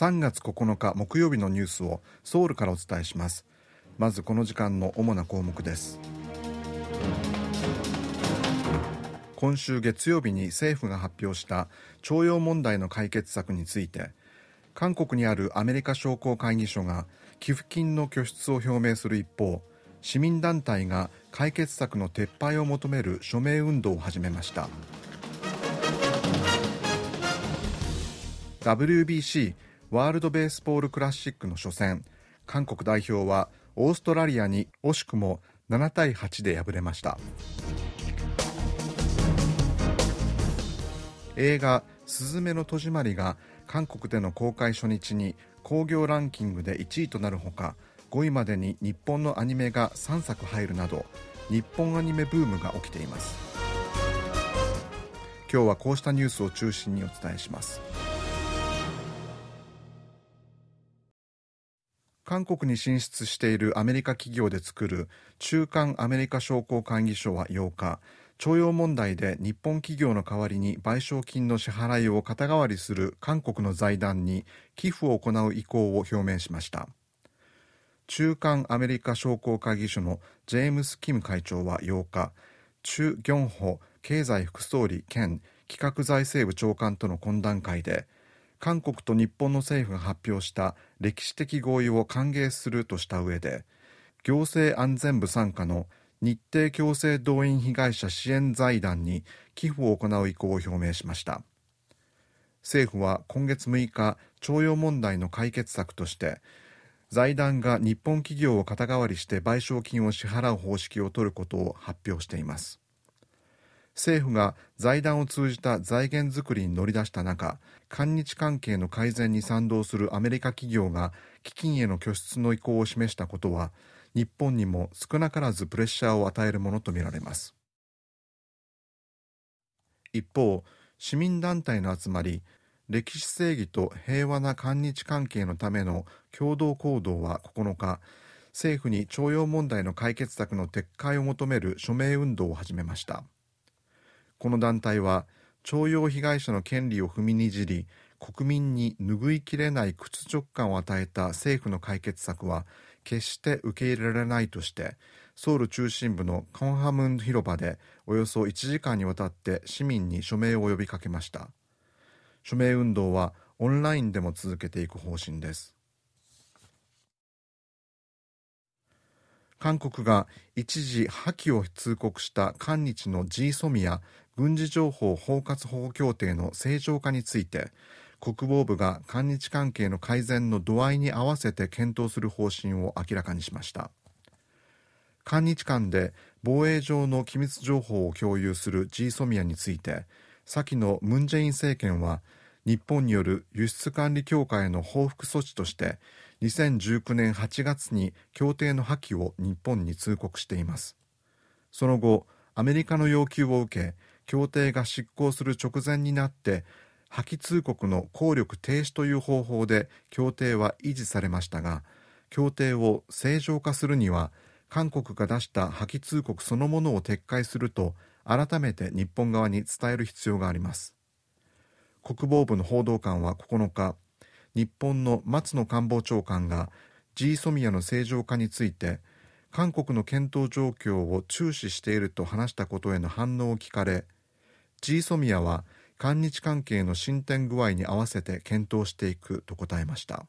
3月9日木曜日のニュースをソウルからお伝えします。まずこの時間の主な項目です。今週月曜日に政府が発表した徴用問題の解決策について韓国にあるアメリカ商工会議所が寄付金の拠出を表明する一方市民団体が解決策の撤廃を求める署名運動を始めました。WBC ワールド・ベースボール・クラシックの初戦。韓国代表はオーストラリアに惜しくも7対8で敗れました。映画「すずめの戸締まり」が韓国での公開初日に興行ランキングで1位となるほか5位までに日本のアニメが3作入るなど日本アニメブームが起きています。今日はこうしたニュースを中心にお伝えします。韓国に進出しているアメリカ企業で作る中間アメリカ商工会議所は8日徴用問題で日本企業の代わりに賠償金の支払いを肩代わりする韓国の財団に寄付を行う意向を表明しました。中間アメリカ商工会議所のジェームス・キム会長は8日チュ・ギョンホ経済副総理兼企画財政部長官との懇談会で韓国と日本の政府が発表した歴史的合意を歓迎するとした上で行政安全部傘下の日程強制動員被害者支援財団に寄付を行う意向を表明しました。政府は今月6日徴用問題の解決策として財団が日本企業を肩代わりして賠償金を支払う方式を取ることを発表しています。政府が財団を通じた財源づくりに乗り出した中韓日関係の改善に賛同するアメリカ企業が基金への拠出の意向を示したことは日本にも少なからずプレッシャーを与えるものとみられます。一方市民団体の集まり歴史正義と平和な韓日関係のための共同行動は9日政府に徴用問題の解決策の撤回を求める署名運動を始めました。この団体は徴用被害者の権利を踏みにじり国民に拭いきれない屈辱感を与えた政府の解決策は決して受け入れられないとしてソウル中心部のカンハムン広場でおよそ1時間にわたって市民に署名を呼びかけました。署名運動はオンラインでも続けていく方針です。韓国が一時破棄を通告した韓日の G ソミア軍事情報包括保護協定の正常化について国防部が韓日関係の改善の度合いに合わせて検討する方針を明らかにしました。韓日間で防衛上の機密情報を共有する G ソミアについて先のムン・ジェイン政権は日本による輸出管理強化への報復措置として2019年8月に協定の破棄を日本に通告しています。その後アメリカの要求を受け協定が執行する直前になって破棄通告の効力停止という方法で協定は維持されましたが協定を正常化するには韓国が出した破棄通告そのものを撤回すると改めて日本側に伝える必要があります。国防部の報道官は9日日本の松野官房長官が G ソミアの正常化について韓国の検討状況を注視していると話したことへの反応を聞かれ G ソミアは韓日関係の進展具合に合わせて検討していくと答えました。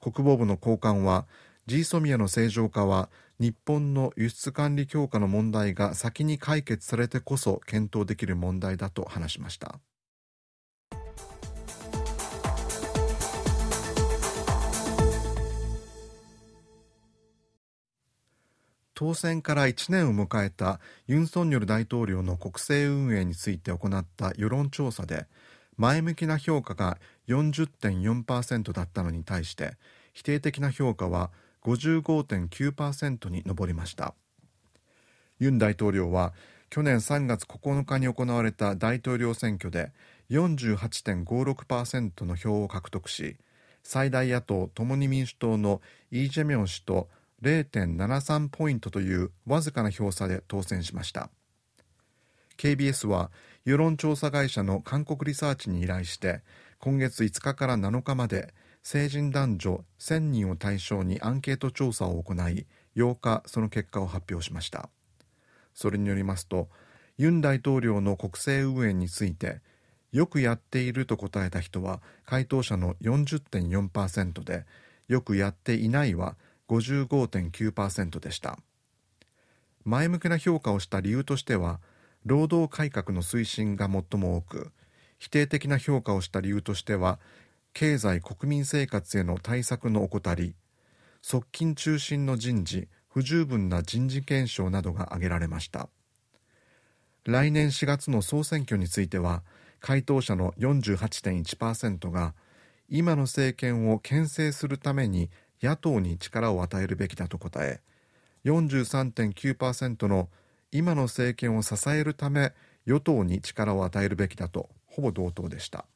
国防部の高官は G ソミアの正常化は日本の輸出管理強化の問題が先に解決されてこそ検討できる問題だと話しました。当選から1年を迎えたユン・ソンニョル大統領の国政運営について行った世論調査で前向きな評価が40.4%だったのに対して否定的な評価は55.9%に上りました。ユン大統領は去年3月9日に行われた大統領選挙で48.56%の票を獲得し最大野党共に民主党のイ・ジェミョン氏と0.73ポイントというわずかな票差で当選しました。KBS は世論調査会社の韓国リサーチに依頼して今月5日から7日まで成人男女1000人を対象にアンケート調査を行い8日その結果を発表しました。それによりますとユン大統領の国政運営についてよくやっていると答えた人は回答者の40.4%でよくやっていないは55.9%でした。前向きな評価をした理由としては労働改革の推進が最も多く否定的な評価をした理由としては経済国民生活への対策の怠り側近中心の人事不十分な人事検証などが挙げられました。来年4月の総選挙については回答者の48.1%が今の政権を牽制するために野党に力を与えるべきだと答え43.9%の今の政権を支えるため与党に力を与えるべきだとほぼ同等でした。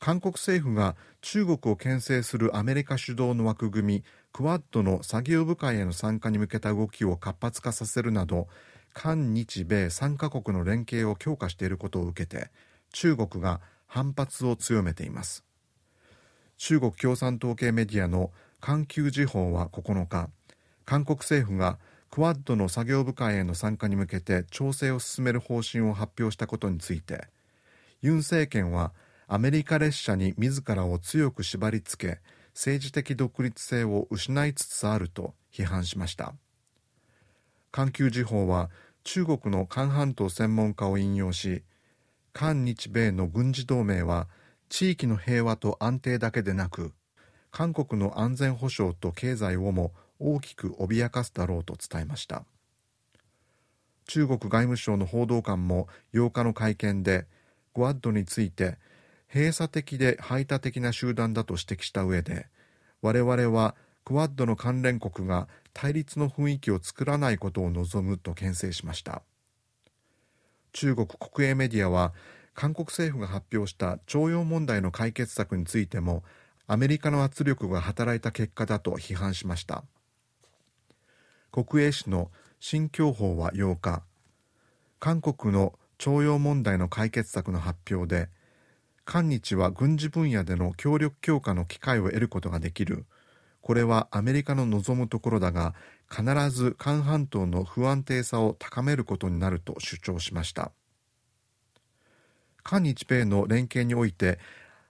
韓国政府が中国を牽制するアメリカ主導の枠組みクワッドの作業部会への参加に向けた動きを活発化させるなど韓日米3カ国の連携を強化していることを受けて中国が反発を強めています。中国共産党系メディアの環球時報は9日韓国政府がクワッドの作業部会への参加に向けて調整を進める方針を発表したことについてユン政権はアメリカ列車に自らを強く縛り付け政治的独立性を失いつつあると批判しました。環球時報は中国の韓半島専門家を引用し韓日米の軍事同盟は地域の平和と安定だけでなく韓国の安全保障と経済をも大きく脅かすだろうと伝えました。中国外務省の報道官も8日の会見でグワッドについて閉鎖的で排他的な集団だと指摘した上で我々はクワッドの関連国が対立の雰囲気を作らないことを望むと牽制しました。中国国営メディアは韓国政府が発表した徴用問題の解決策についてもアメリカの圧力が働いた結果だと批判しました。国営紙の新教法は8日韓国の徴用問題の解決策の発表で韓日は軍事分野での協力強化の機会を得ることができる。これはアメリカの望むところだが必ず韓半島の不安定さを高めることになると主張しました。韓日米の連携において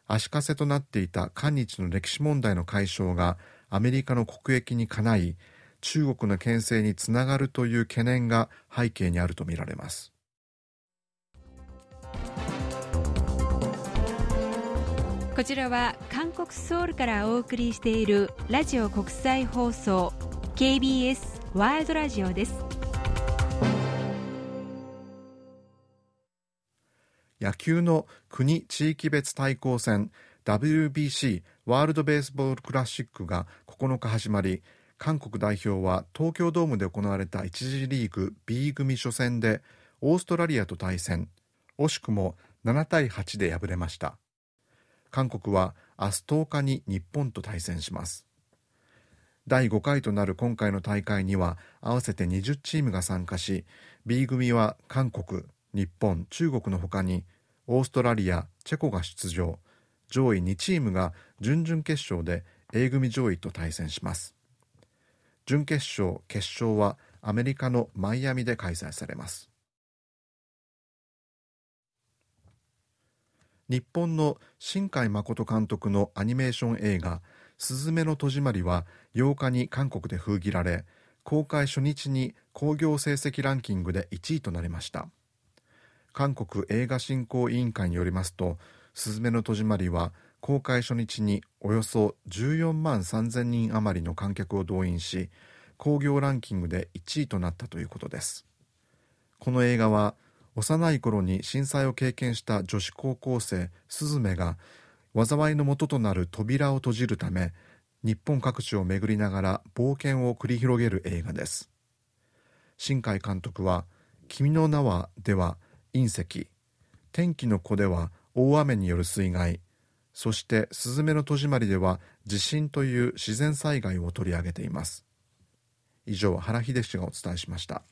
足かせとなっていた韓日の歴史問題の解消がアメリカの国益にかない中国の牽制につながるという懸念が背景にあるとみられます。こちらは韓国ソウルからお送りしているラジオ国際放送 KBS ワールドラジオです。野球の国地域別対抗戦 WBC ワールドベースボールクラシックが9日始まり韓国代表は東京ドームで行われた1次リーグ B 組初戦でオーストラリアと対戦。惜しくも7対8で敗れました。韓国は明日10日に日本と対戦します。第5回となる今回の大会には合わせて20チームが参加し B 組は韓国日本中国のほかにオーストラリアチェコが出場。上位2チームが準々決勝で A 組上位と対戦します。準決勝決勝はアメリカのマイアミで開催されます。日本の新海誠監督のアニメーション映画「すずめの戸締まり」は8日に韓国で封切られ公開初日に興行成績ランキングで1位となりました。韓国映画振興委員会によりますと「すずめの戸締まり」は公開初日におよそ14万3000人余りの観客を動員し興行ランキングで1位となったということです。この映画は幼い頃に震災を経験した女子高校生スズメが災いの元となる扉を閉じるため日本各地を巡りながら冒険を繰り広げる映画です。新海監督は「君の名は」では隕石「天気の子」では大雨による水害。そして「すずめの戸締まり」では地震という自然災害を取り上げています。以上原秀氏がお伝えしました。